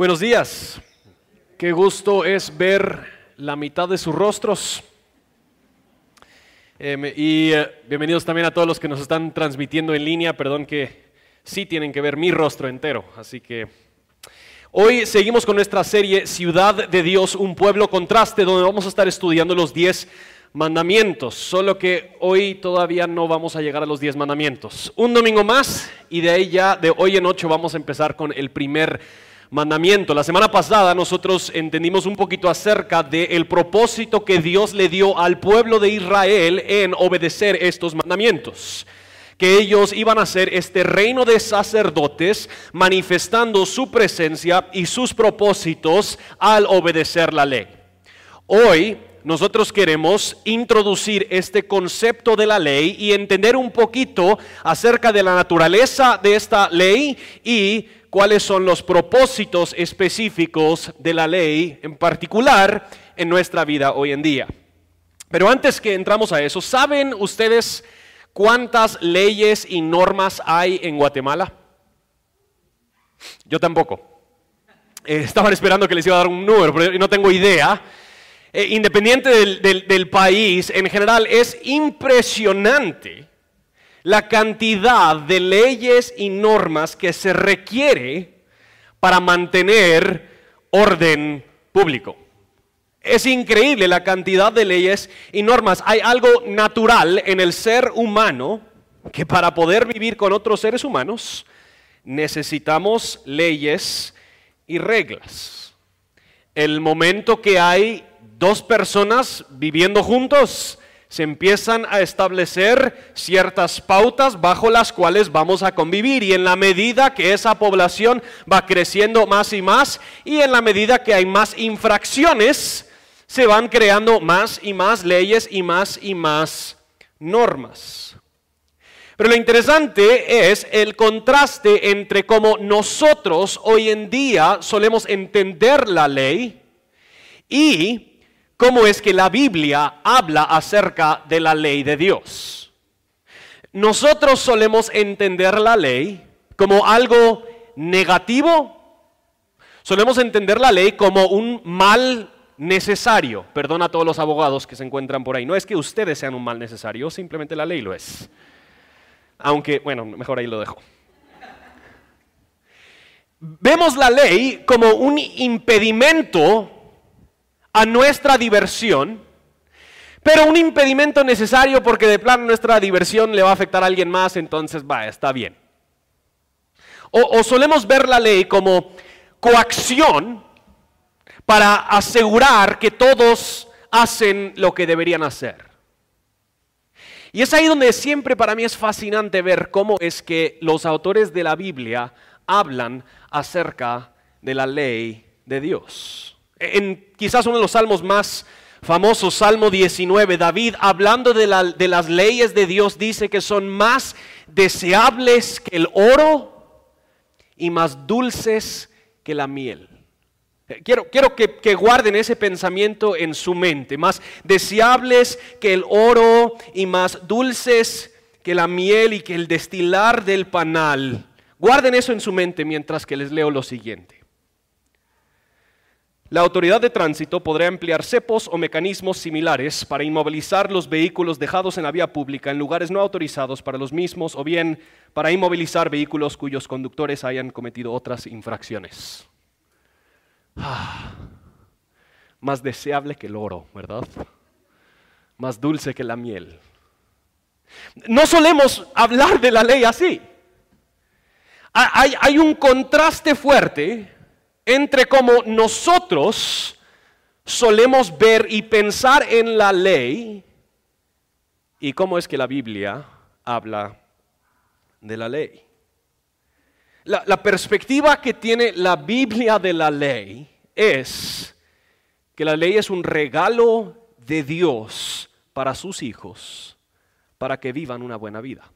Buenos días. Qué gusto es ver la mitad de sus rostros. Eh, y eh, bienvenidos también a todos los que nos están transmitiendo en línea. Perdón que sí tienen que ver mi rostro entero. Así que hoy seguimos con nuestra serie Ciudad de Dios, un pueblo contraste, donde vamos a estar estudiando los 10 mandamientos. Solo que hoy todavía no vamos a llegar a los 10 mandamientos. Un domingo más y de ahí ya, de hoy en ocho, vamos a empezar con el primer mandamiento. La semana pasada nosotros entendimos un poquito acerca del propósito que Dios le dio al pueblo de Israel en obedecer estos mandamientos que ellos iban a ser este reino de sacerdotes manifestando su presencia y sus propósitos al obedecer la ley. Hoy nosotros queremos introducir este concepto de la ley y entender un poquito acerca de la naturaleza de esta ley y cuáles son los propósitos específicos de la ley en particular en nuestra vida hoy en día. Pero antes que entramos a eso, ¿saben ustedes cuántas leyes y normas hay en Guatemala? Yo tampoco. Eh, estaban esperando que les iba a dar un número, pero no tengo idea. Eh, independiente del, del país, en general es impresionante la cantidad de leyes y normas que se requiere para mantener orden público. Es increíble la cantidad de leyes y normas. Hay algo natural en el ser humano que para poder vivir con otros seres humanos necesitamos leyes y reglas. El momento que hay dos personas viviendo juntos, se empiezan a establecer ciertas pautas bajo las cuales vamos a convivir y en la medida que esa población va creciendo más y más y en la medida que hay más infracciones, se van creando más y más leyes y más y más normas. Pero lo interesante es el contraste entre cómo nosotros hoy en día solemos entender la ley y cómo es que la Biblia habla acerca de la ley de Dios. Nosotros solemos entender la ley como algo negativo, solemos entender la ley como un mal necesario. Perdona a todos los abogados que se encuentran por ahí. No es que ustedes sean un mal necesario, simplemente la ley lo es. Aunque, bueno, mejor ahí lo dejo. Vemos la ley como un impedimento a nuestra diversión, pero un impedimento necesario porque de plano nuestra diversión le va a afectar a alguien más, entonces va, está bien. O, solemos ver la ley como coacción para asegurar que todos hacen lo que deberían hacer. Y es ahí donde siempre para mí es fascinante ver cómo es que los autores de la Biblia hablan acerca de la ley de Dios en quizás uno de los salmos más famosos, Salmo 19, David hablando de, las leyes de Dios dice que son más deseables que el oro y más dulces que la miel. Eh, quiero, quiero que, que, guarden ese pensamiento en su mente, más deseables que el oro y más dulces que la miel y que el destilar del panal. Guarden eso en su mente mientras que les leo lo siguiente. La autoridad de tránsito podrá emplear cepos o mecanismos similares para inmovilizar los vehículos dejados en la vía pública en lugares no autorizados para los mismos o bien para inmovilizar vehículos cuyos conductores hayan cometido otras infracciones. Ah, más deseable que el oro, ¿verdad? Más dulce que la miel. No solemos hablar de la ley así. Hay, hay un contraste fuerte entre cómo nosotros solemos ver y pensar en la ley y cómo es que la Biblia habla de la ley. La, la, perspectiva que tiene la Biblia de la ley es que la ley es un regalo de Dios para sus hijos, para que vivan una buena vida.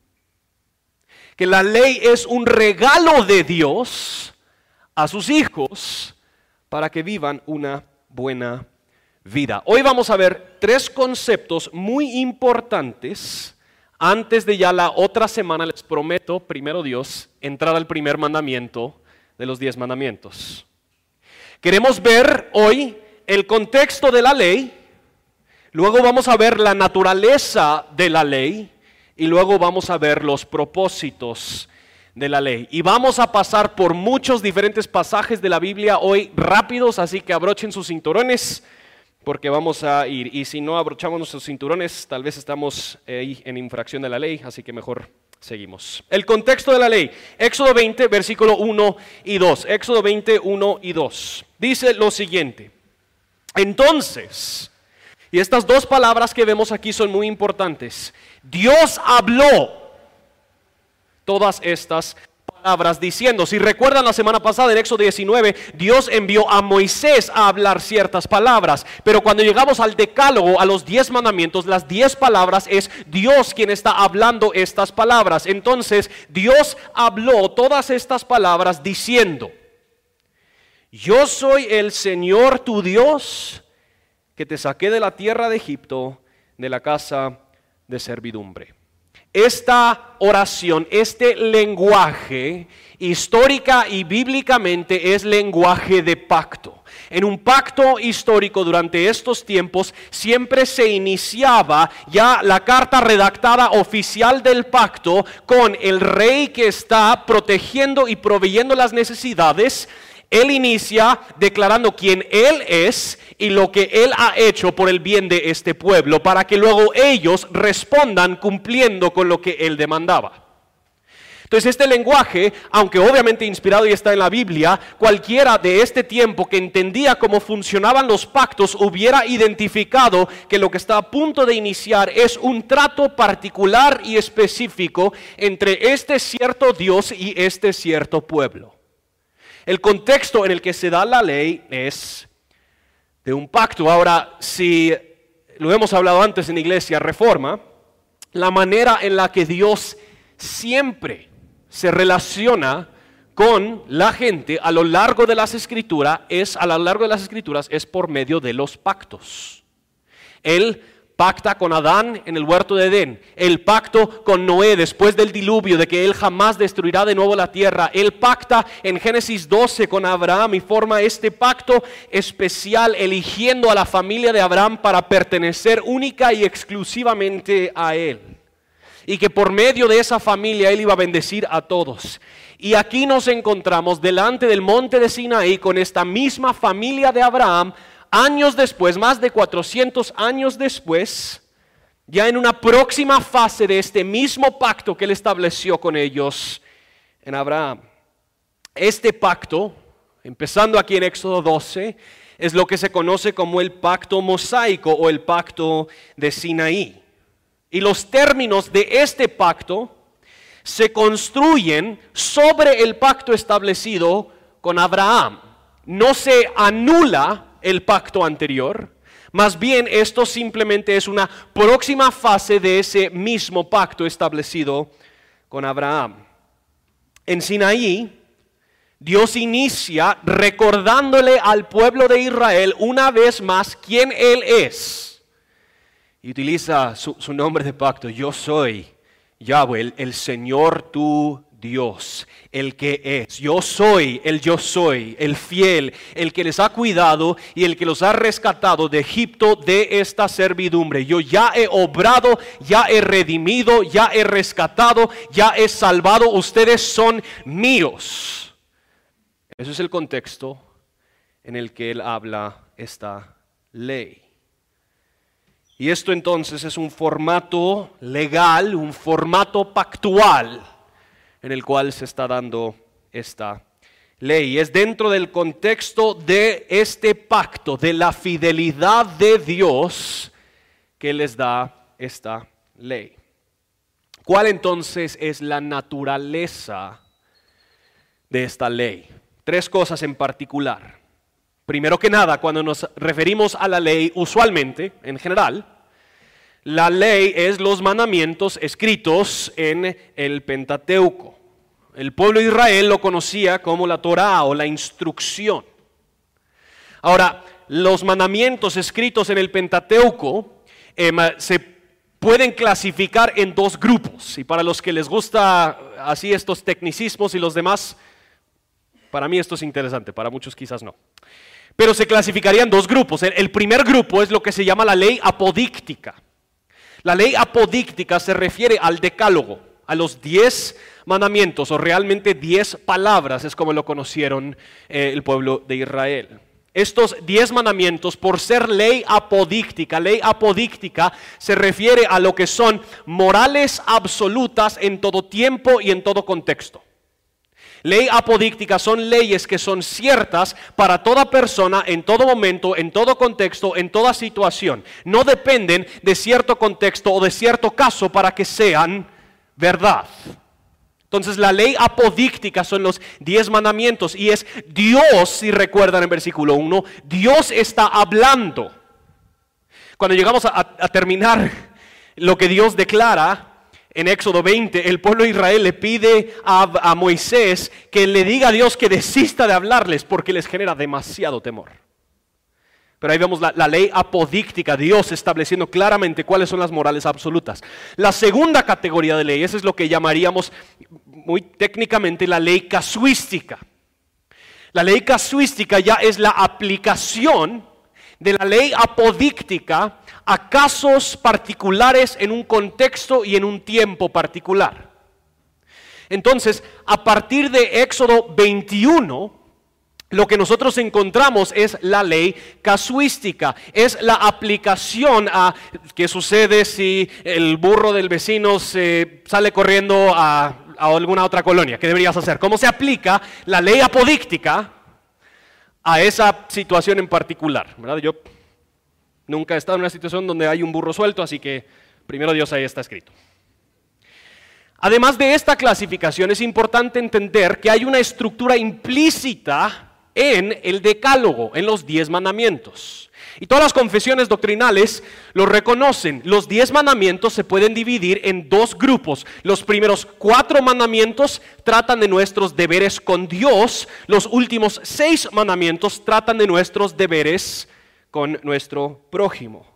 Que la ley es un regalo de Dios a sus hijos para que vivan una buena vida. Hoy vamos a ver tres conceptos muy importantes. Antes de ya la otra semana les prometo, primero Dios, entrar al primer mandamiento de los diez mandamientos. Queremos ver hoy el contexto de la ley, luego vamos a ver la naturaleza de la ley y luego vamos a ver los propósitos de la ley. Y vamos a pasar por muchos diferentes pasajes de la Biblia hoy rápidos, así que abrochen sus cinturones porque vamos a ir. Y si no abrochamos nuestros cinturones, tal vez estamos ahí en infracción de la ley, así que mejor seguimos. El contexto de la ley, Éxodo 20, versículo 1 y 2. Éxodo 20, 1 y 2. Dice lo siguiente. Entonces, y estas dos palabras que vemos aquí son muy importantes. Dios habló todas estas palabras diciendo, si recuerdan la semana pasada en Éxodo 19, Dios envió a Moisés a hablar ciertas palabras, pero cuando llegamos al decálogo, a los diez mandamientos, las diez palabras es Dios quien está hablando estas palabras. Entonces Dios habló todas estas palabras diciendo, yo soy el Señor tu Dios que te saqué de la tierra de Egipto, de la casa de servidumbre. Esta oración, este lenguaje, histórica y bíblicamente es lenguaje de pacto. En un pacto histórico durante estos tiempos siempre se iniciaba ya la carta redactada oficial del pacto con el rey que está protegiendo y proveyendo las necesidades él inicia declarando quién Él es y lo que Él ha hecho por el bien de este pueblo, para que luego ellos respondan cumpliendo con lo que Él demandaba. Entonces este lenguaje, aunque obviamente inspirado y está en la Biblia, cualquiera de este tiempo que entendía cómo funcionaban los pactos hubiera identificado que lo que está a punto de iniciar es un trato particular y específico entre este cierto Dios y este cierto pueblo. El contexto en el que se da la ley es de un pacto. Ahora, si lo hemos hablado antes en Iglesia Reforma, la manera en la que Dios siempre se relaciona con la gente a lo largo de las escrituras es a lo largo de las escrituras es por medio de los pactos. Él pacta con Adán en el huerto de Edén, el pacto con Noé después del diluvio de que él jamás destruirá de nuevo la tierra, el pacta en Génesis 12 con Abraham y forma este pacto especial eligiendo a la familia de Abraham para pertenecer única y exclusivamente a él. Y que por medio de esa familia él iba a bendecir a todos. Y aquí nos encontramos delante del monte de Sinaí con esta misma familia de Abraham años después, más de 400 años después, ya en una próxima fase de este mismo pacto que él estableció con ellos en Abraham. Este pacto, empezando aquí en Éxodo 12, es lo que se conoce como el pacto mosaico o el pacto de Sinaí. Y los términos de este pacto se construyen sobre el pacto establecido con Abraham. No se anula el pacto anterior. Más bien esto simplemente es una próxima fase de ese mismo pacto establecido con Abraham. En Sinaí, Dios inicia recordándole al pueblo de Israel una vez más quién Él es. Y utiliza su, nombre de pacto, yo soy Yahweh, el Señor tu Dios, el que es. Yo soy el yo soy, el fiel, el que les ha cuidado y el que los ha rescatado de Egipto de esta servidumbre. Yo ya he obrado, ya he redimido, ya he rescatado, ya he salvado. Ustedes son míos. Ese es el contexto en el que él habla esta ley. Y esto entonces es un formato legal, un formato pactual en el cual se está dando esta ley. Es dentro del contexto de este pacto, de la fidelidad de Dios, que les da esta ley. ¿Cuál entonces es la naturaleza de esta ley? Tres cosas en particular. Primero que nada, cuando nos referimos a la ley, usualmente, en general, la ley es los mandamientos escritos en el Pentateuco. El pueblo de Israel lo conocía como la Torah o la instrucción. Ahora, los mandamientos escritos en el Pentateuco em, se pueden clasificar en dos grupos. Y para los que les gusta así estos tecnicismos y los demás, Para mí esto es interesante, para muchos quizás no. Pero se clasificarían dos grupos. El primer grupo es lo que se llama la ley apodíctica. La ley apodíctica se refiere al decálogo, a los diez mandamientos o realmente diez palabras, es como lo conocieron eh, el pueblo de Israel. Estos diez mandamientos, por ser ley apodíctica, ley apodíctica se refiere a lo que son morales absolutas en todo tiempo y en todo contexto. Ley apodíctica son leyes que son ciertas para toda persona, en todo momento, en todo contexto, en toda situación. No dependen de cierto contexto o de cierto caso para que sean verdad. Entonces la ley apodíctica son los diez mandamientos y es Dios, si recuerdan en versículo 1, Dios está hablando. Cuando llegamos a, terminar lo que Dios declara, en Éxodo 20, el pueblo de Israel le pide a, a, Moisés que le diga a Dios que desista de hablarles porque les genera demasiado temor. Pero ahí vemos la, ley apodíctica, Dios estableciendo claramente cuáles son las morales absolutas. La segunda categoría de leyes es lo que llamaríamos muy técnicamente la ley casuística. La ley casuística ya es la aplicación de la ley apodíctica a casos particulares en un contexto y en un tiempo particular. Entonces, a partir de Éxodo 21, lo que nosotros encontramos es la ley casuística, es la aplicación a qué sucede si el burro del vecino sale corriendo a, alguna otra colonia, ¿qué deberías hacer? ¿Cómo se aplica la ley apodíctica a esa situación en particular? Yo nunca he estado en una situación donde hay un burro suelto, así que primero Dios ahí está escrito. Además de esta clasificación, es importante entender que hay una estructura implícita en el decálogo, en los diez mandamientos. Y todas las confesiones doctrinales lo reconocen. Los diez mandamientos se pueden dividir en dos grupos. Los primeros cuatro mandamientos tratan de nuestros deberes con Dios. Los últimos seis mandamientos tratan de nuestros deberes con nuestro prójimo.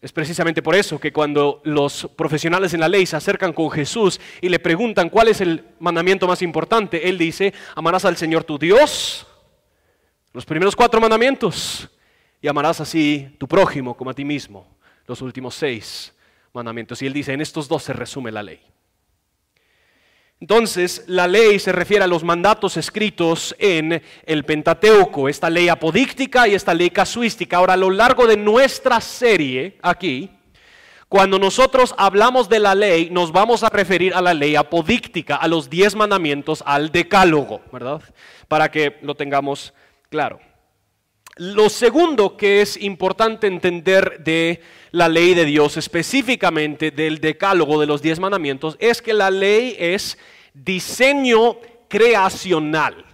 Es precisamente por eso que cuando los profesionales en la ley se acercan con Jesús y le preguntan cuál es el mandamiento más importante, Él dice, amarás al Señor tu Dios, los primeros cuatro mandamientos, y amarás así tu prójimo como a ti mismo, los últimos seis mandamientos. Y Él dice, en estos dos se resume la ley. Entonces, la ley se refiere a los mandatos escritos en el Pentateuco, esta ley apodíctica y esta ley casuística. Ahora, a lo largo de nuestra serie aquí, cuando nosotros hablamos de la ley, nos vamos a referir a la ley apodíctica, a los diez mandamientos, al decálogo, ¿verdad? Para que lo tengamos claro. Lo segundo que es importante entender de la ley de Dios, específicamente del decálogo de los diez mandamientos, es que la ley es diseño creacional.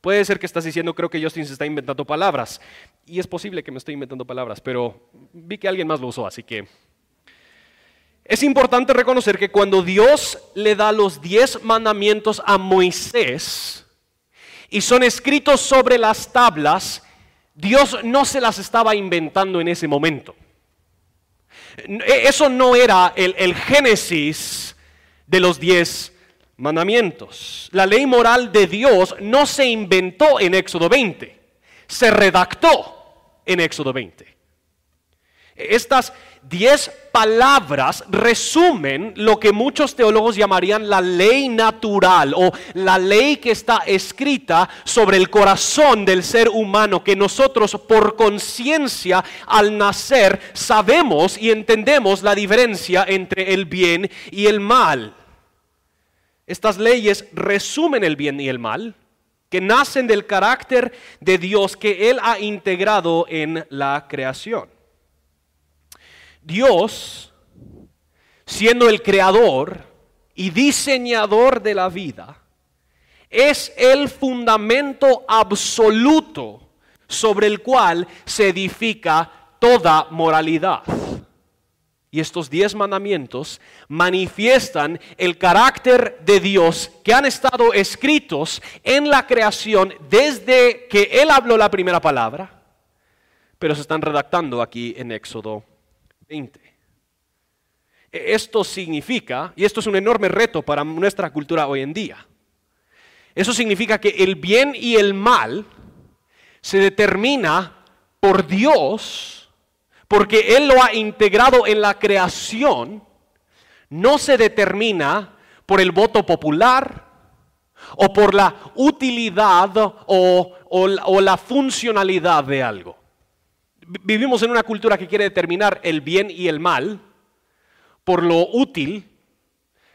Puede ser que estás diciendo, creo que Justin se está inventando palabras. Y es posible que me estoy inventando palabras, pero vi que alguien más lo usó, así que... Es importante reconocer que cuando Dios le da los diez mandamientos a Moisés y son escritos sobre las tablas, Dios no se las estaba inventando en ese momento. E, eso no era el, génesis de los diez mandamientos. La ley moral de Dios no se inventó en Éxodo 20, se redactó en Éxodo 20. Estas diez palabras resumen lo que muchos teólogos llamarían la ley natural o la ley que está escrita sobre el corazón del ser humano, que nosotros por conciencia al nacer sabemos y entendemos la diferencia entre el bien y el mal. Estas leyes resumen el bien y el mal, que nacen del carácter de Dios que Él ha integrado en la creación. Dios, siendo el creador y diseñador de la vida, es el fundamento absoluto sobre el cual se edifica toda moralidad. Y estos diez mandamientos manifiestan el carácter de Dios que han estado escritos en la creación desde que Él habló la primera palabra, pero se están redactando aquí en Éxodo 20. E, esto significa, y esto es un enorme reto para nuestra cultura hoy en día, Eso significa que el bien y el mal se determina por Dios, porque Él lo ha integrado en la creación, no se determina por el voto popular o por la utilidad o, la funcionalidad de algo. Vivimos en una cultura que quiere determinar el bien y el mal por lo útil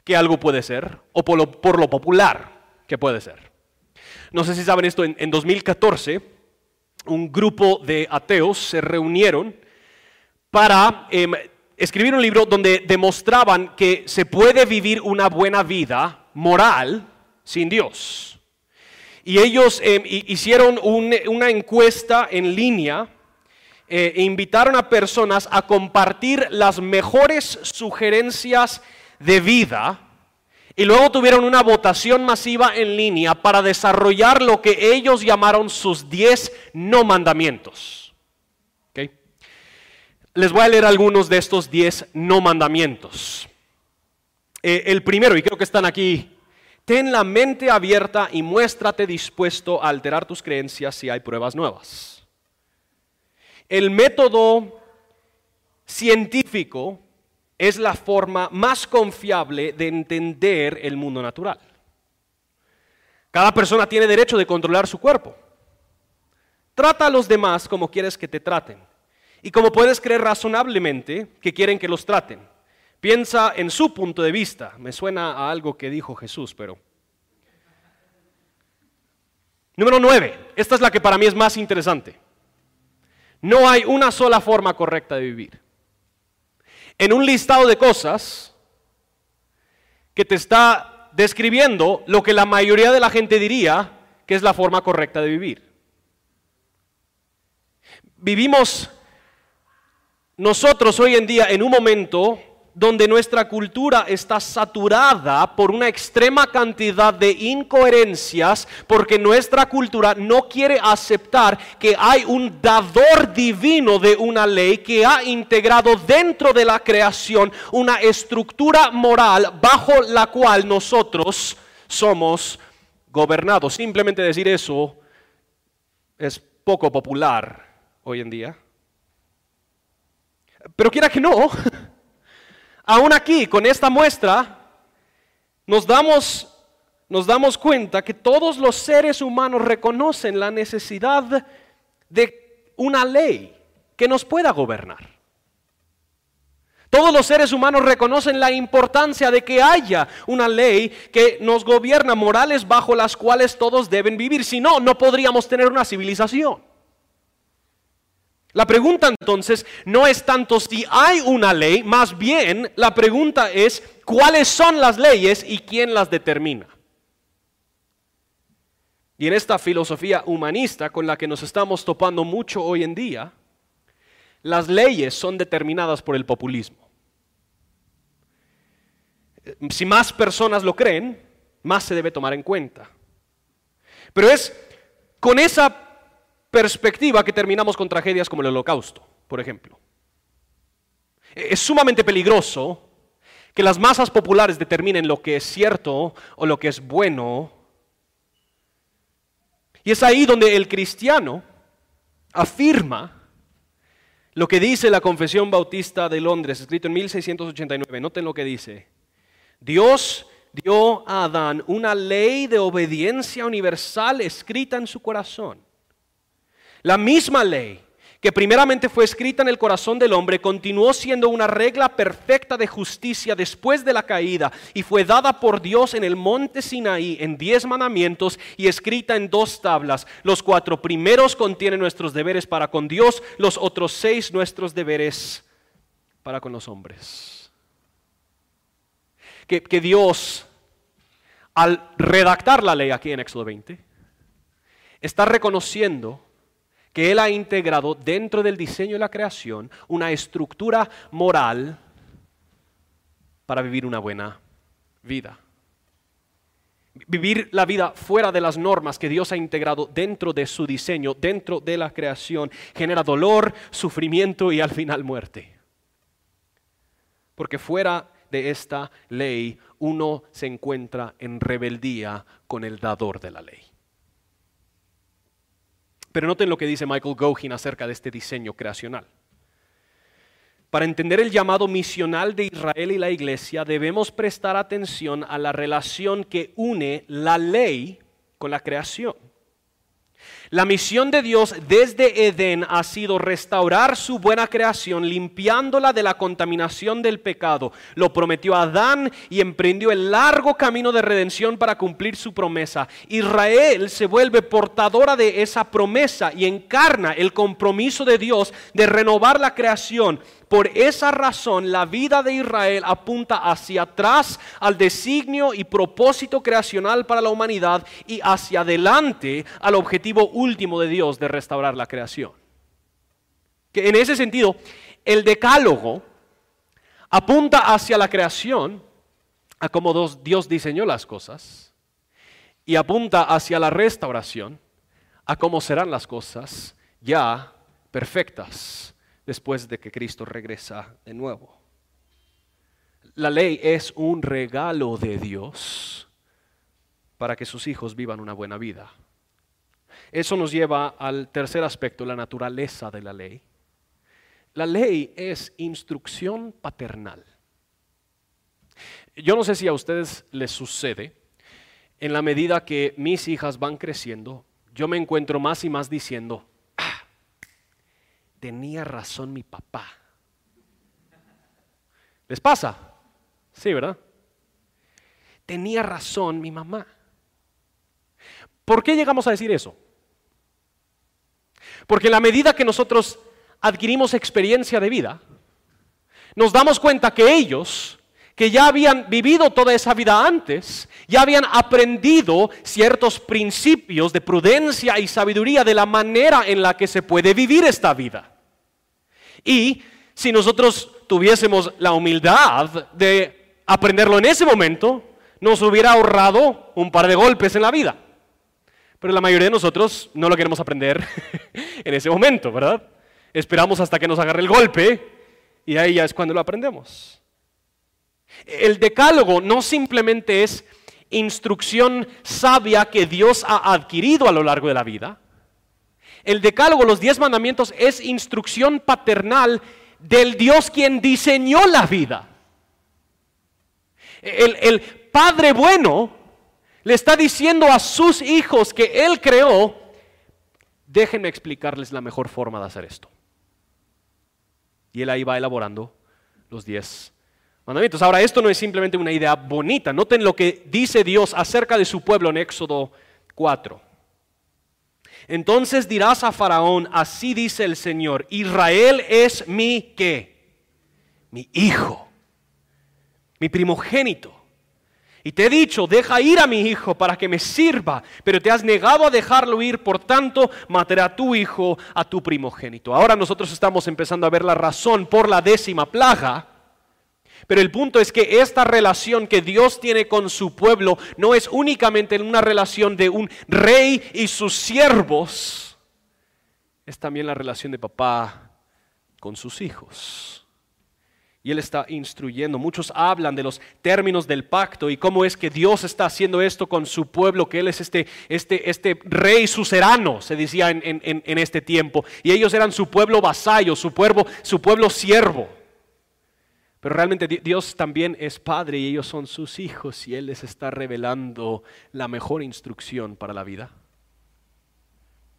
que algo puede ser o por lo, popular que puede ser. No sé si saben esto, en, 2014 un grupo de ateos se reunieron para em, escribir un libro donde demostraban que se puede vivir una buena vida moral sin Dios. Y ellos em, hicieron una encuesta en línea eh, e invitaron a personas a compartir las mejores sugerencias de vida y luego tuvieron una votación masiva en línea para desarrollar lo que ellos llamaron sus 10 no mandamientos. Les voy a leer algunos de estos 10 no mandamientos. Eh, el primero, y creo que están aquí, ten la mente abierta y muéstrate dispuesto a alterar tus creencias si hay pruebas nuevas. El método científico es la forma más confiable de entender el mundo natural. Cada persona tiene derecho de controlar su cuerpo. Trata a los demás como quieres que te traten y como puedes creer razonablemente que quieren que los traten. Piensa en su punto de vista. Me suena a algo que dijo Jesús, pero... Número 9. Esta es la que para mí es más interesante. No hay una sola forma correcta de vivir en un listado de cosas que te está describiendo lo que la mayoría de la gente diría que es la forma correcta de vivir. Vivimos nosotros hoy en día en un momento donde nuestra cultura está saturada por una extrema cantidad de incoherencias, porque nuestra cultura no quiere aceptar que hay un dador divino de una ley que ha integrado dentro de la creación una estructura moral bajo la cual nosotros somos gobernados. Simplemente decir eso es poco popular hoy en día. Pero quiera que no, Aún aquí, con esta muestra, nos damos, nos damos cuenta que todos los seres humanos reconocen la necesidad de una ley que nos pueda gobernar. Todos los seres humanos reconocen la importancia de que haya una ley que nos gobierna, morales bajo las cuales todos deben vivir. Si no, no podríamos tener una civilización. La pregunta entonces no es tanto si hay una ley, más bien la pregunta es cuáles son las leyes y quién las determina. Y en esta filosofía humanista con la que nos estamos topando mucho hoy en día, las leyes son determinadas por el populismo. Si más personas lo creen, más se debe tomar en cuenta. Pero es con esa perspectiva que terminamos con tragedias como el holocausto, por ejemplo. Es sumamente peligroso que las masas populares determinen lo que es cierto o lo que es bueno. Y es ahí donde el cristiano afirma lo que dice la Confesión Bautista de Londres, escrito en 1689. Noten lo que dice. Dios dio a Adán una ley de obediencia universal escrita en su corazón la misma ley que primeramente fue escrita en el corazón del hombre, continuó siendo una regla perfecta de justicia después de la caída y fue dada por Dios en el monte Sinaí en diez mandamientos y escrita en dos tablas. Los cuatro primeros contienen nuestros deberes para con Dios, los otros seis nuestros deberes para con los hombres. Que, que Dios, al redactar la ley aquí en Éxodo 20, está reconociendo que Él ha integrado dentro del diseño de la creación una estructura moral para vivir una buena vida. Vivir la vida fuera de las normas que Dios ha integrado dentro de su diseño, dentro de la creación, genera dolor, sufrimiento y al final muerte. Porque fuera de esta ley, uno se encuentra en rebeldía con el dador de la ley. Pero noten lo que dice Michael Gohin acerca de este diseño creacional. Para entender el llamado misional de Israel y la iglesia, debemos prestar atención a la relación que une la ley con la creación. La misión de Dios desde Edén ha sido restaurar su buena creación, limpiándola de la contaminación del pecado. Lo prometió Adán y emprendió el largo camino de redención para cumplir su promesa. Israel se vuelve portadora de esa promesa y encarna el compromiso de Dios de renovar la creación por esa razón, la vida de Israel apunta hacia atrás al designio y propósito creacional para la humanidad y hacia adelante al objetivo último de Dios de restaurar la creación. Que en ese sentido, el decálogo apunta hacia la creación, a cómo Dios diseñó las cosas, y apunta hacia la restauración, a cómo serán las cosas ya perfectas después de que Cristo regresa de nuevo. La ley es un regalo de Dios para que sus hijos vivan una buena vida. Eso nos lleva al tercer aspecto, la naturaleza de la ley. La ley es instrucción paternal. Yo no sé si a ustedes les sucede, en la medida que mis hijas van creciendo, yo me encuentro más y más diciendo, tenía razón mi papá. ¿Les pasa? Sí, ¿verdad? Tenía razón mi mamá. ¿Por qué llegamos a decir eso? Porque en la medida que nosotros adquirimos experiencia de vida, nos damos cuenta que ellos, que ya habían vivido toda esa vida antes, ya habían aprendido ciertos principios de prudencia y sabiduría de la manera en la que se puede vivir esta vida. Y si nosotros tuviésemos la humildad de aprenderlo en ese momento, nos hubiera ahorrado un par de golpes en la vida. Pero la mayoría de nosotros no lo queremos aprender en ese momento, ¿verdad? Esperamos hasta que nos agarre el golpe y ahí ya es cuando lo aprendemos. El decálogo no simplemente es instrucción sabia que Dios ha adquirido a lo largo de la vida, el decálogo, los diez mandamientos, es instrucción paternal del Dios quien diseñó la vida. El, Padre bueno le está diciendo a sus hijos que Él creó, déjenme explicarles la mejor forma de hacer esto. Y Él ahí va elaborando los diez mandamientos. Ahora, esto no es simplemente una idea bonita. Noten lo que dice Dios acerca de su pueblo en Éxodo 4. Entonces dirás a Faraón, así dice el Señor, Israel es mi qué? Mi hijo, mi primogénito. Y te he dicho, deja ir a mi hijo para que me sirva, pero te has negado a dejarlo ir, por tanto, mataré a tu hijo, a tu primogénito. Ahora nosotros estamos empezando a ver la razón por la décima plaga pero el punto es que esta relación que Dios tiene con su pueblo no es únicamente una relación de un rey y sus siervos, es también la relación de papá con sus hijos. Y Él está instruyendo. Muchos hablan de los términos del pacto y cómo es que Dios está haciendo esto con su pueblo, que Él es este, este, este rey sucerano, se decía en, en, este tiempo. Y ellos eran su pueblo vasallo, su pueblo, su pueblo siervo. Pero realmente Dios también es Padre y ellos son sus hijos y Él les está revelando la mejor instrucción para la vida.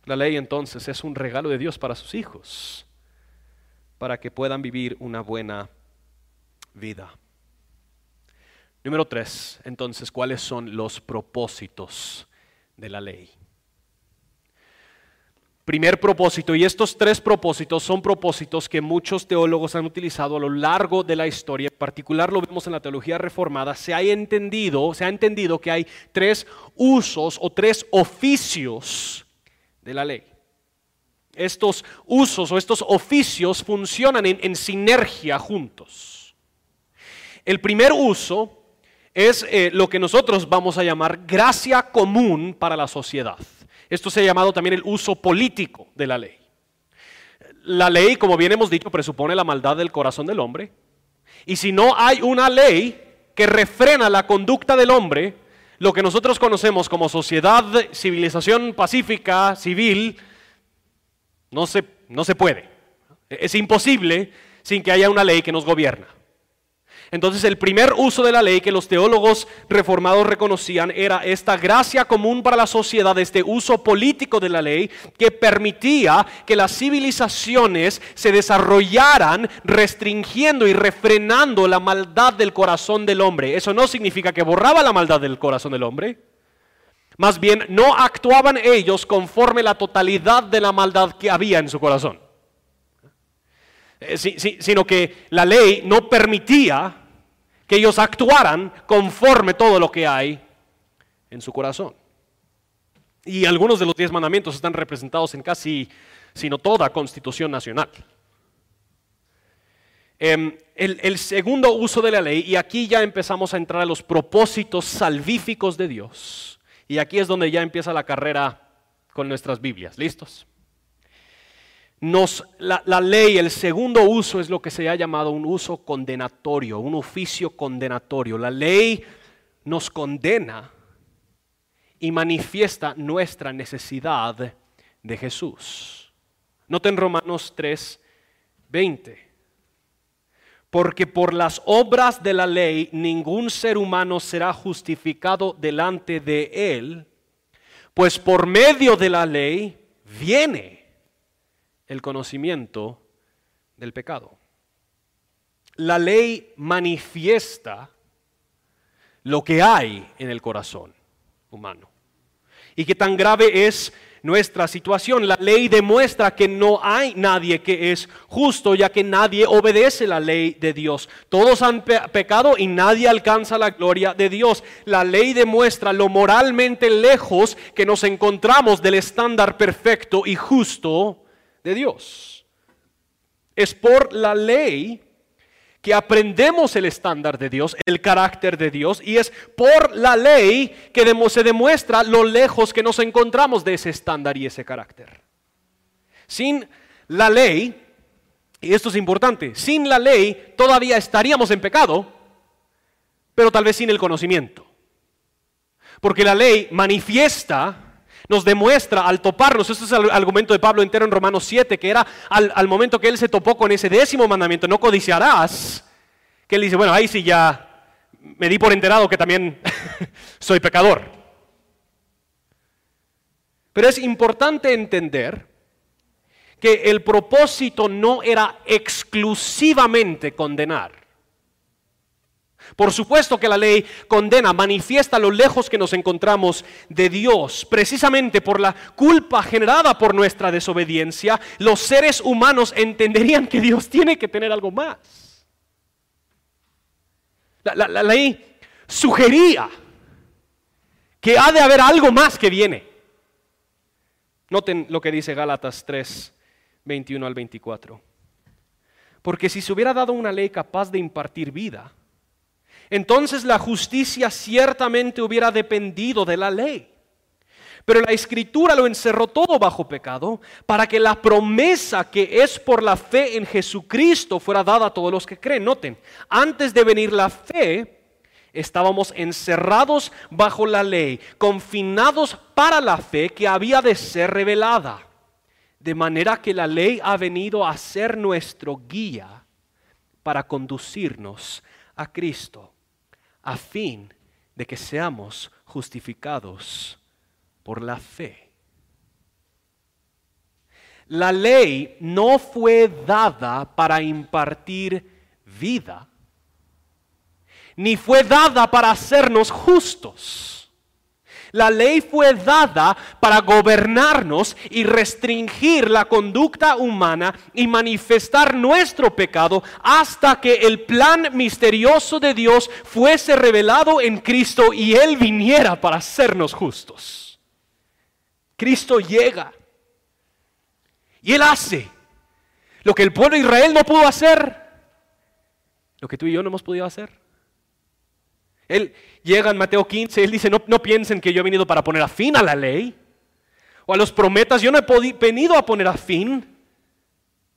La ley entonces es un regalo de Dios para sus hijos, para que puedan vivir una buena vida. Número tres, entonces, ¿cuáles son los propósitos de la ley? Primer propósito, y estos tres propósitos son propósitos que muchos teólogos han utilizado a lo largo de la historia, en particular lo vemos en la teología reformada, se ha entendido, se ha entendido que hay tres usos o tres oficios de la ley. Estos usos o estos oficios funcionan en, sinergia juntos. El primer uso es eh, lo que nosotros vamos a llamar gracia común para la sociedad. Esto se ha llamado también el uso político de la ley. La ley, como bien hemos dicho, presupone la maldad del corazón del hombre. Y si no hay una ley que refrena la conducta del hombre, lo que nosotros conocemos como sociedad, civilización pacífica, civil, no se, no se puede. Es imposible sin que haya una ley que nos gobierna. Entonces el primer uso de la ley que los teólogos reformados reconocían era esta gracia común para la sociedad, este uso político de la ley que permitía que las civilizaciones se desarrollaran restringiendo y refrenando la maldad del corazón del hombre. Eso no significa que borraba la maldad del corazón del hombre. Más bien, no actuaban ellos conforme la totalidad de la maldad que había en su corazón. Eh, sino que la ley no permitía que ellos actuaran conforme todo lo que hay en su corazón. Y algunos de los diez mandamientos están representados en casi, sino toda constitución nacional. Em, el, segundo uso de la ley, y aquí ya empezamos a entrar a los propósitos salvíficos de Dios. Y aquí es donde ya empieza la carrera con nuestras Biblias. ¿Listos? La, ley, el segundo uso es lo que se ha llamado un uso condenatorio, un oficio condenatorio. La ley nos condena y manifiesta nuestra necesidad de Jesús. Noten Romanos 3, 20. Porque por las obras de la ley ningún ser humano será justificado delante de él, pues por medio de la ley viene el conocimiento del pecado. La ley manifiesta lo que hay en el corazón humano. Y qué tan grave es nuestra situación. La ley demuestra que no hay nadie que es justo, ya que nadie obedece la ley de Dios. Todos han pecado y nadie alcanza la gloria de Dios. La ley demuestra lo moralmente lejos que nos encontramos del estándar perfecto y justo de Dios. Es por la ley que aprendemos el estándar de Dios, el carácter de Dios, y es por la ley que se demuestra lo lejos que nos encontramos de ese estándar y ese carácter. Sin la ley, y esto es importante, sin la ley todavía estaríamos en pecado, pero tal vez sin el conocimiento. Porque la ley manifiesta nos demuestra al toparnos, este es el argumento de Pablo entero en Romanos 7, que era al, momento que él se topó con ese décimo mandamiento, no codiciarás, que él dice, bueno, ahí sí ya me di por enterado que también soy pecador. Pero es importante entender que el propósito no era exclusivamente condenar. Por supuesto que la ley condena, manifiesta lo lejos que nos encontramos de Dios. Precisamente por la culpa generada por nuestra desobediencia, los seres humanos entenderían que Dios tiene que tener algo más. La, ley sugería que ha de haber algo más que viene. Noten lo que dice Gálatas 3, 21 al 24. Porque si se hubiera dado una ley capaz de impartir vida, entonces la justicia ciertamente hubiera dependido de la ley. Pero la escritura lo encerró todo bajo pecado para que la promesa que es por la fe en Jesucristo fuera dada a todos los que creen. Noten, antes de venir la fe, estábamos encerrados bajo la ley, confinados para la fe que había de ser revelada. De manera que la ley ha venido a ser nuestro guía para conducirnos a Cristo a fin de que seamos justificados por la fe. La ley no fue dada para impartir vida, ni fue dada para hacernos justos. La ley fue dada para gobernarnos y restringir la conducta humana y manifestar nuestro pecado hasta que el plan misterioso de Dios fuese revelado en Cristo y Él viniera para hacernos justos. Cristo llega y Él hace lo que el pueblo de Israel no pudo hacer, lo que tú y yo no hemos podido hacer. Él llega en Mateo 15, él dice, no, no piensen que yo he venido para poner a fin a la ley o a los prometas, yo no he venido a poner a fin,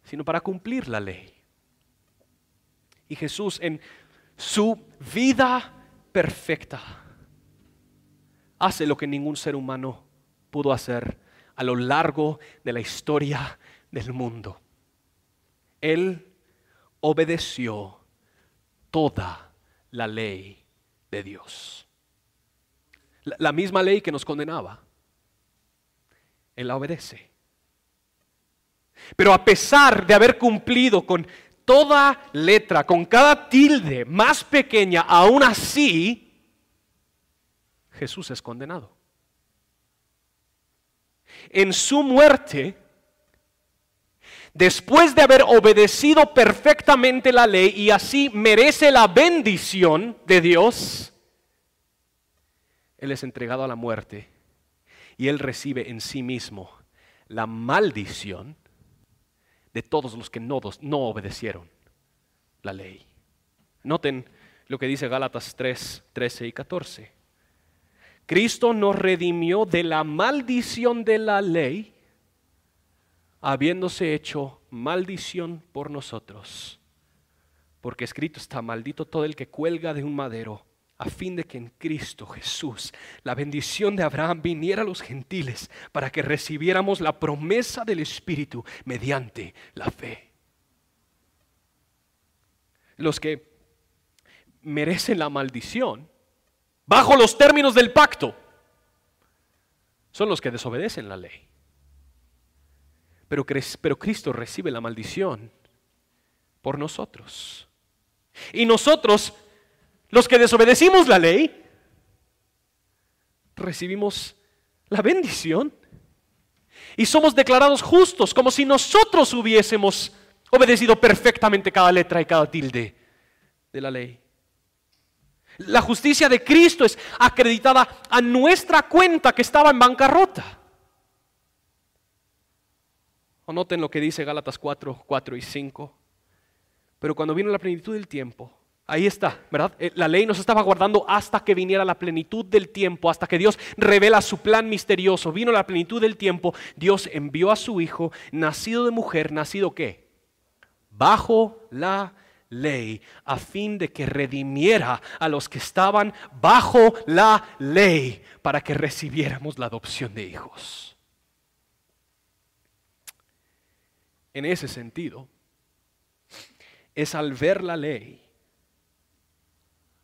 sino para cumplir la ley. Y Jesús en su vida perfecta hace lo que ningún ser humano pudo hacer a lo largo de la historia del mundo. Él obedeció toda la ley Dios. La, misma ley que nos condenaba. Él la obedece. Pero a pesar de haber cumplido con toda letra, con cada tilde más pequeña, aún así, Jesús es condenado. En su muerte, después de haber obedecido perfectamente la ley y así merece la bendición de Dios, Él es entregado a la muerte y Él recibe en sí mismo la maldición de todos los que no, obedecieron la ley. Noten lo que dice Gálatas 3, 13 y 14. Cristo nos redimió de la maldición de la ley, habiéndose hecho maldición por nosotros. Porque escrito está, maldito todo el que cuelga de un madero a fin de que en Cristo Jesús la bendición de Abraham viniera a los gentiles para que recibiéramos la promesa del Espíritu mediante la fe. Los que merecen la maldición, bajo los términos del pacto, son los que desobedecen la ley. Pero, pero Cristo recibe la maldición por nosotros. Y nosotros los que desobedecimos la ley, recibimos la bendición y somos declarados justos como si nosotros hubiésemos obedecido perfectamente cada letra y cada tilde de la ley. La justicia de Cristo es acreditada a nuestra cuenta que estaba en bancarrota. O noten lo que dice Gálatas 4, 4 y 5. Pero cuando vino la plenitud del tiempo, Ahí está, ¿verdad? Eh, la ley nos estaba guardando hasta que viniera la plenitud del tiempo, hasta que Dios revela su plan misterioso. Vino la plenitud del tiempo, Dios envió a su Hijo, nacido de mujer, nacido qué? Bajo la ley, a fin de que redimiera a los que estaban bajo la ley, para que recibiéramos la adopción de hijos. En ese sentido, es al ver la ley,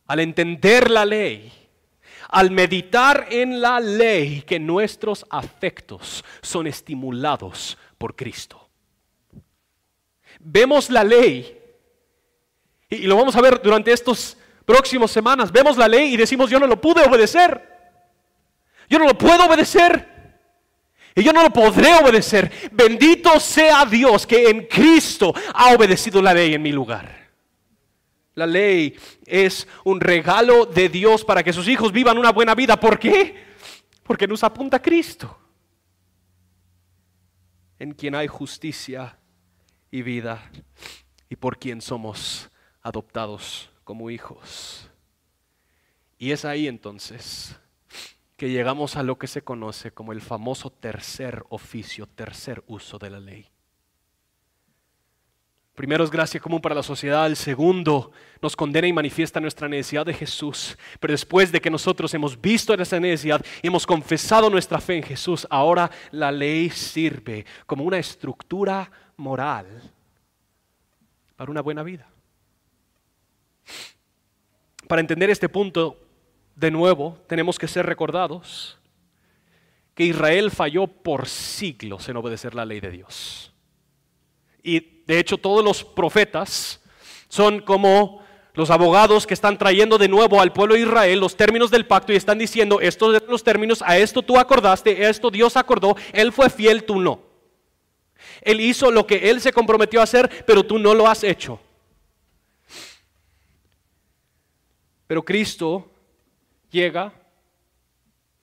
al entender la ley, al meditar en la ley, que nuestros afectos son estimulados por Cristo. Vemos la ley, y lo vamos a ver durante estas próximas semanas, vemos la ley y decimos, yo no lo pude obedecer, yo no lo puedo obedecer. Y yo no lo podré obedecer. Bendito sea Dios que en Cristo ha obedecido la ley en mi lugar. La ley es un regalo de Dios para que sus hijos vivan una buena vida. ¿Por qué? Porque nos apunta a Cristo, en quien hay justicia y vida y por quien somos adoptados como hijos. Y es ahí entonces que llegamos a lo que se conoce como el famoso tercer oficio, tercer uso de la ley. Primero es gracia común para la sociedad, el segundo nos condena y manifiesta nuestra necesidad de Jesús. Pero después de que nosotros hemos visto esa necesidad y hemos confesado nuestra fe en Jesús, ahora la ley sirve como una estructura moral para una buena vida. Para entender este punto, de nuevo, tenemos que ser recordados que Israel falló por siglos en obedecer la ley de Dios. Y de hecho todos los profetas son como los abogados que están trayendo de nuevo al pueblo de Israel los términos del pacto y están diciendo, estos son los términos, a esto tú acordaste, esto Dios acordó, Él fue fiel, tú no. Él hizo lo que Él se comprometió a hacer, pero tú no lo has hecho. Pero Cristo llega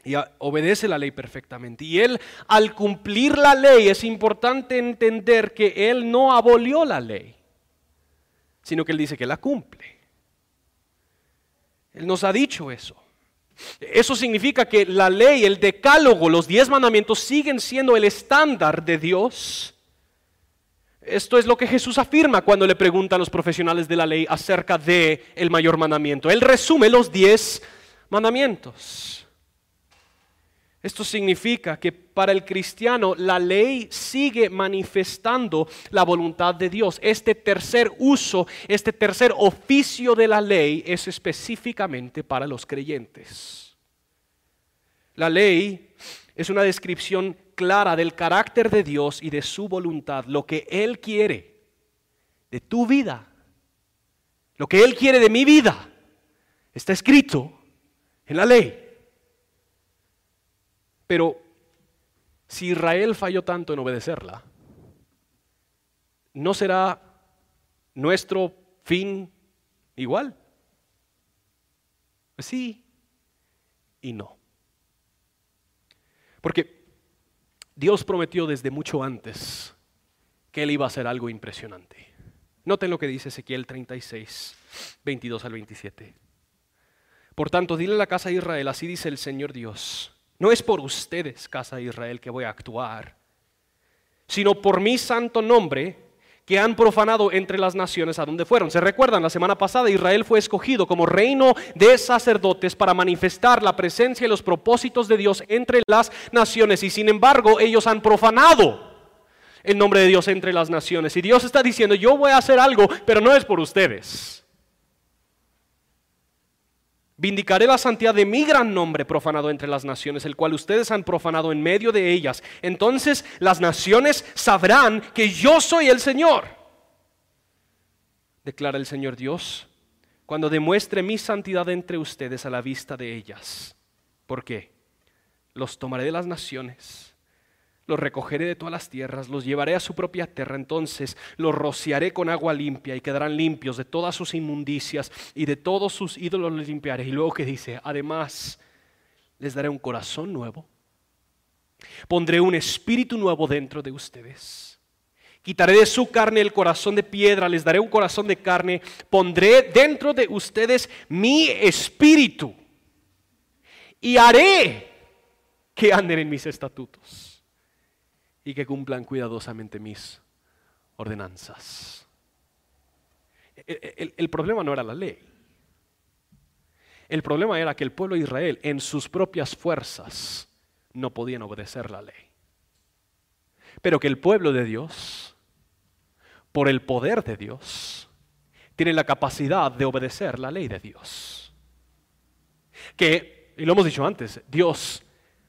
y obedece la ley perfectamente. Y él, al cumplir la ley, es importante entender que él no abolió la ley, sino que él dice que la cumple. Él nos ha dicho eso. Eso significa que la ley, el decálogo, los diez mandamientos siguen siendo el estándar de Dios. esto es lo que Jesús afirma cuando le preguntan los profesionales de la ley acerca de el mayor mandamiento. Él resume los diez mandamientos. Esto significa que para el cristiano la ley sigue manifestando la voluntad de Dios. Este tercer uso, este tercer oficio de la ley es específicamente para los creyentes. La ley es una descripción clara del carácter de Dios y de su voluntad, lo que Él quiere de tu vida, lo que Él quiere de mi vida, está escrito en la ley. Pero si Israel falló tanto en obedecerla, ¿no será nuestro fin igual? Sí y no. Porque Dios prometió desde mucho antes que Él iba a hacer algo impresionante. Noten lo que dice Ezequiel 36, 22 al 27. Por tanto, dile a la casa de Israel, así dice el Señor Dios, no es por ustedes, casa de Israel, que voy a actuar, sino por mi santo nombre que han profanado entre las naciones a donde fueron. ¿Se recuerdan? La semana pasada Israel fue escogido como reino de sacerdotes para manifestar la presencia y los propósitos de Dios entre las naciones. Y sin embargo ellos han profanado el nombre de Dios entre las naciones. Y Dios está diciendo, yo voy a hacer algo, pero no es por ustedes. Vindicaré la santidad de mi gran nombre profanado entre las naciones, el cual ustedes han profanado en medio de ellas. Entonces las naciones sabrán que yo soy el Señor. Declara el Señor Dios, cuando demuestre mi santidad entre ustedes a la vista de ellas. ¿Por qué? Los tomaré de las naciones los recogeré de todas las tierras, los llevaré a su propia tierra, entonces los rociaré con agua limpia y quedarán limpios de todas sus inmundicias y de todos sus ídolos los limpiaré. Y luego que dice, además les daré un corazón nuevo, pondré un espíritu nuevo dentro de ustedes. Quitaré de su carne el corazón de piedra, les daré un corazón de carne, pondré dentro de ustedes mi espíritu y haré que anden en mis estatutos y que cumplan cuidadosamente mis ordenanzas. El, problema no era la ley. El problema era que el pueblo de Israel en sus propias fuerzas no podían obedecer la ley. Pero que el pueblo de Dios, por el poder de Dios, tiene la capacidad de obedecer la ley de Dios. Que, y lo hemos dicho antes, Dios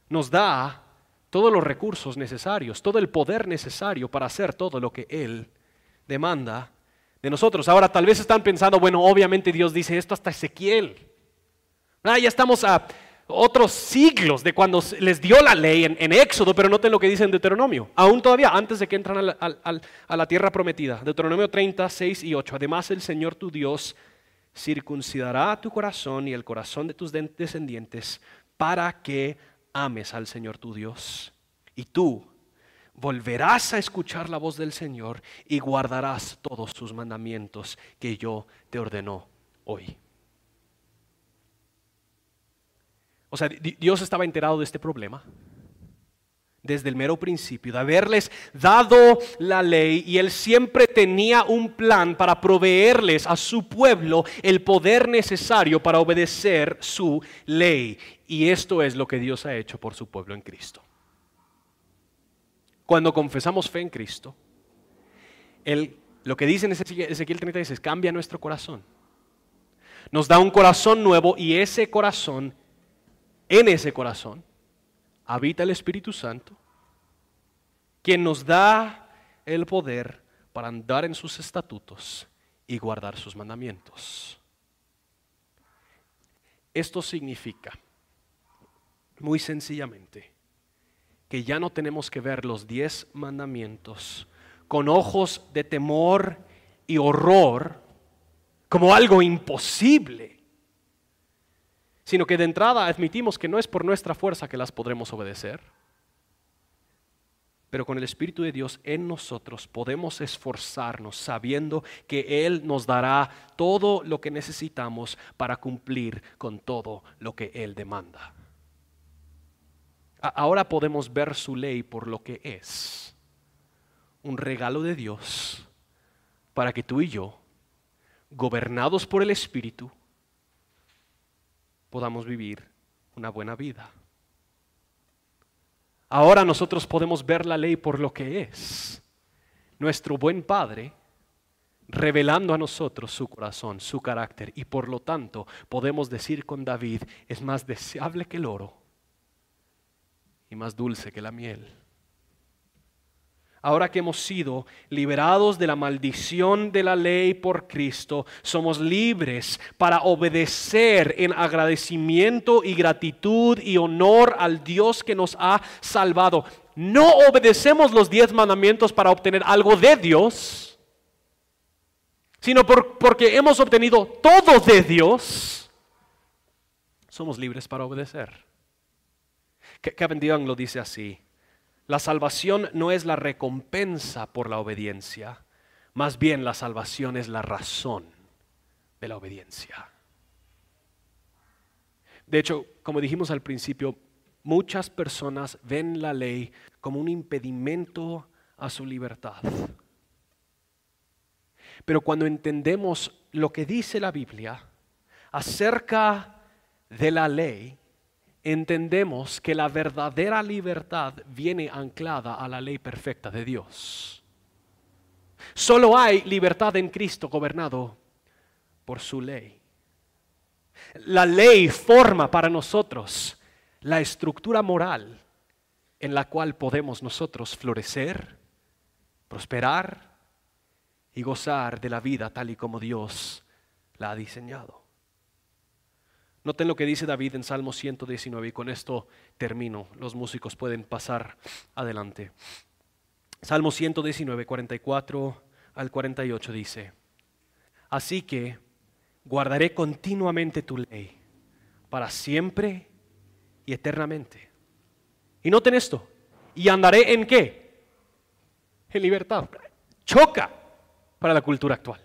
nos da todos los recursos necesarios, todo el poder necesario para hacer todo lo que Él demanda de nosotros. Ahora tal vez están pensando, bueno, obviamente Dios dice esto hasta Ezequiel. Ah, ya estamos a otros siglos de cuando les dio la ley en, Éxodo, pero noten lo que dice en Deuteronomio, aún todavía antes de que entran a la, tierra prometida. Deuteronomio 30, 6 y 8. Además el Señor tu Dios circuncidará tu corazón y el corazón de tus descendientes para que ames al Señor tu Dios. Y tú volverás a escuchar la voz del Señor y guardarás todos sus mandamientos que yo te ordenó hoy. O sea, Dios estaba enterado de este problema desde el mero principio, de haberles dado la ley y Él siempre tenía un plan para proveerles a su pueblo el poder necesario para obedecer su ley. Y esto es lo que Dios ha hecho por su pueblo en Cristo. Cuando confesamos fe en Cristo, él, lo que dice en Ezequiel 36 cambia nuestro corazón. Nos da un corazón nuevo y ese corazón, en ese corazón, habita el Espíritu Santo, quien nos da el poder para andar en sus estatutos y guardar sus mandamientos. Esto significa muy sencillamente, que ya no tenemos que ver los diez mandamientos con ojos de temor y horror como algo imposible, sino que de entrada admitimos que no es por nuestra fuerza que las podremos obedecer, pero con el Espíritu de Dios en nosotros podemos esforzarnos sabiendo que Él nos dará todo lo que necesitamos para cumplir con todo lo que Él demanda. Ahora podemos ver su ley por lo que es, un regalo de Dios para que tú y yo, gobernados por el Espíritu, podamos vivir una buena vida. Ahora nosotros podemos ver la ley por lo que es. Nuestro buen Padre revelando a nosotros su corazón, su carácter, y por lo tanto podemos decir con David, es más deseable que el oro y más dulce que la miel. Ahora que hemos sido liberados de la maldición de la ley por Cristo, somos libres para obedecer en agradecimiento y gratitud y honor al Dios que nos ha salvado. No obedecemos los diez mandamientos para obtener algo de Dios, sino porque hemos obtenido todo de Dios. Somos libres para obedecer. Kevin DeYoung lo dice así. La salvación no es la recompensa por la obediencia, más bien la salvación es la razón de la obediencia. De hecho, como dijimos al principio, muchas personas ven la ley como un impedimento a su libertad. Pero cuando entendemos lo que dice la Biblia acerca de la ley, entendemos que la verdadera libertad viene anclada a la ley perfecta de Dios. Solo hay libertad en Cristo gobernado por su ley. La ley forma para nosotros la estructura moral en la cual podemos nosotros florecer, prosperar y gozar de la vida tal y como Dios la ha diseñado. Noten lo que dice David en Salmo 119 y con esto termino. Los músicos pueden pasar adelante. Salmo 119, 44 al 48 dice, Así que guardaré continuamente tu ley para siempre y eternamente. Y noten esto, ¿y andaré en qué? En libertad. Choca para la cultura actual.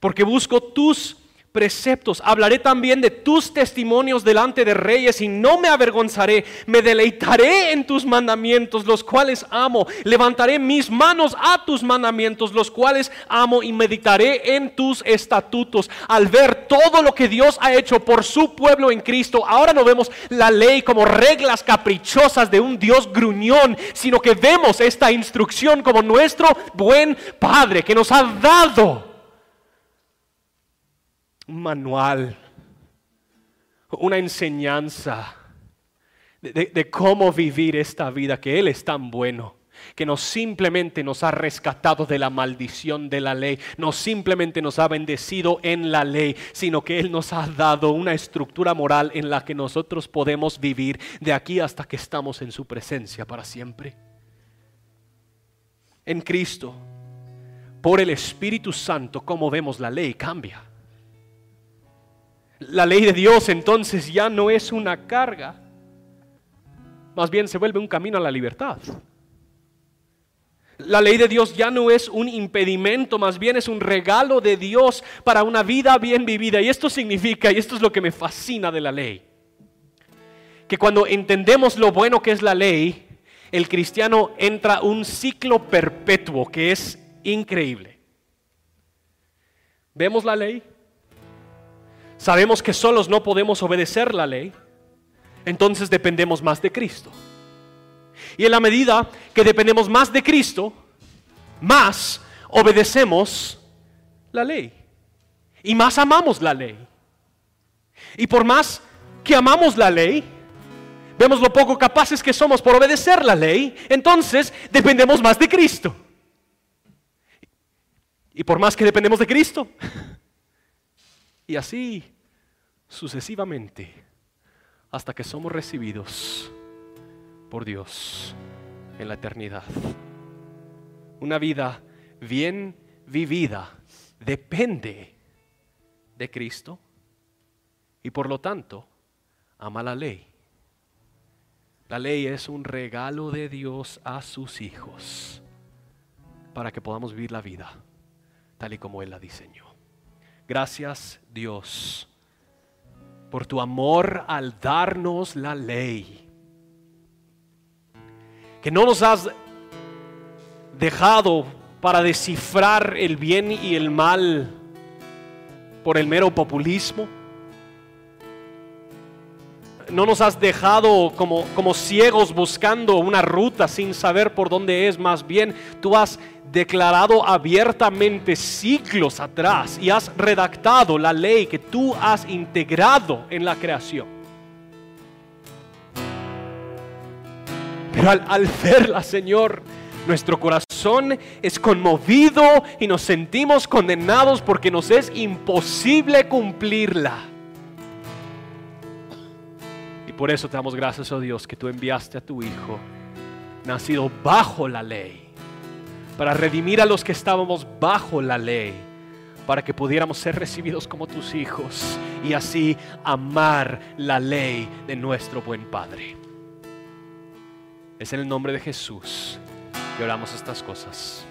Porque busco tus preceptos. Hablaré también de tus testimonios delante de reyes y no me avergonzaré. Me deleitaré en tus mandamientos, los cuales amo. Levantaré mis manos a tus mandamientos, los cuales amo y meditaré en tus estatutos. Al ver todo lo que Dios ha hecho por su pueblo en Cristo, ahora no vemos la ley como reglas caprichosas de un Dios gruñón, sino que vemos esta instrucción como nuestro buen Padre que nos ha dado un manual, una enseñanza de, cómo vivir esta vida, que Él es tan bueno que no simplemente nos ha rescatado de la maldición de la ley, no simplemente nos ha bendecido en la ley, sino que Él nos ha dado una estructura moral en la que nosotros podemos vivir de aquí hasta que estamos en su presencia para siempre. En Cristo, por el Espíritu Santo, como vemos la ley cambia. La ley de Dios entonces ya no es una carga, más bien se vuelve un camino a la libertad. La ley de Dios ya no es un impedimento, más bien es un regalo de Dios para una vida bien vivida. Y esto significa, y esto es lo que me fascina de la ley, que cuando entendemos lo bueno que es la ley, el cristiano entra un ciclo perpetuo que es increíble. Vemos la ley, Sabemos que solos no podemos obedecer la ley, entonces dependemos más de Cristo. Y en la medida que dependemos más de Cristo, más obedecemos la ley. Y más amamos la ley. Y por más que amamos la ley, vemos lo poco capaces que somos por obedecer la ley, entonces dependemos más de Cristo. Y por más que dependemos de Cristo, y así sucesivamente hasta que somos recibidos por Dios en la eternidad. Una vida bien vivida depende de Cristo y por lo tanto ama la ley. La ley es un regalo de Dios a sus hijos para que podamos vivir la vida tal y como Él la diseñó. Gracias Dios por tu amor al darnos la ley. Que no nos has dejado para descifrar el bien y el mal por el mero populismo. No nos has dejado como, como ciegos buscando una ruta sin saber por dónde es. Más bien, tú has declarado abiertamente siglos atrás y has redactado la ley que tú has integrado en la creación. Pero al, al verla, Señor, nuestro corazón es conmovido y nos sentimos condenados porque nos es imposible cumplirla. Por eso te damos gracias, oh Dios, que tú enviaste a tu Hijo, nacido bajo la ley, para redimir a los que estábamos bajo la ley, para que pudiéramos ser recibidos como tus hijos y así amar la ley de nuestro buen Padre. Es en el nombre de Jesús y oramos estas cosas.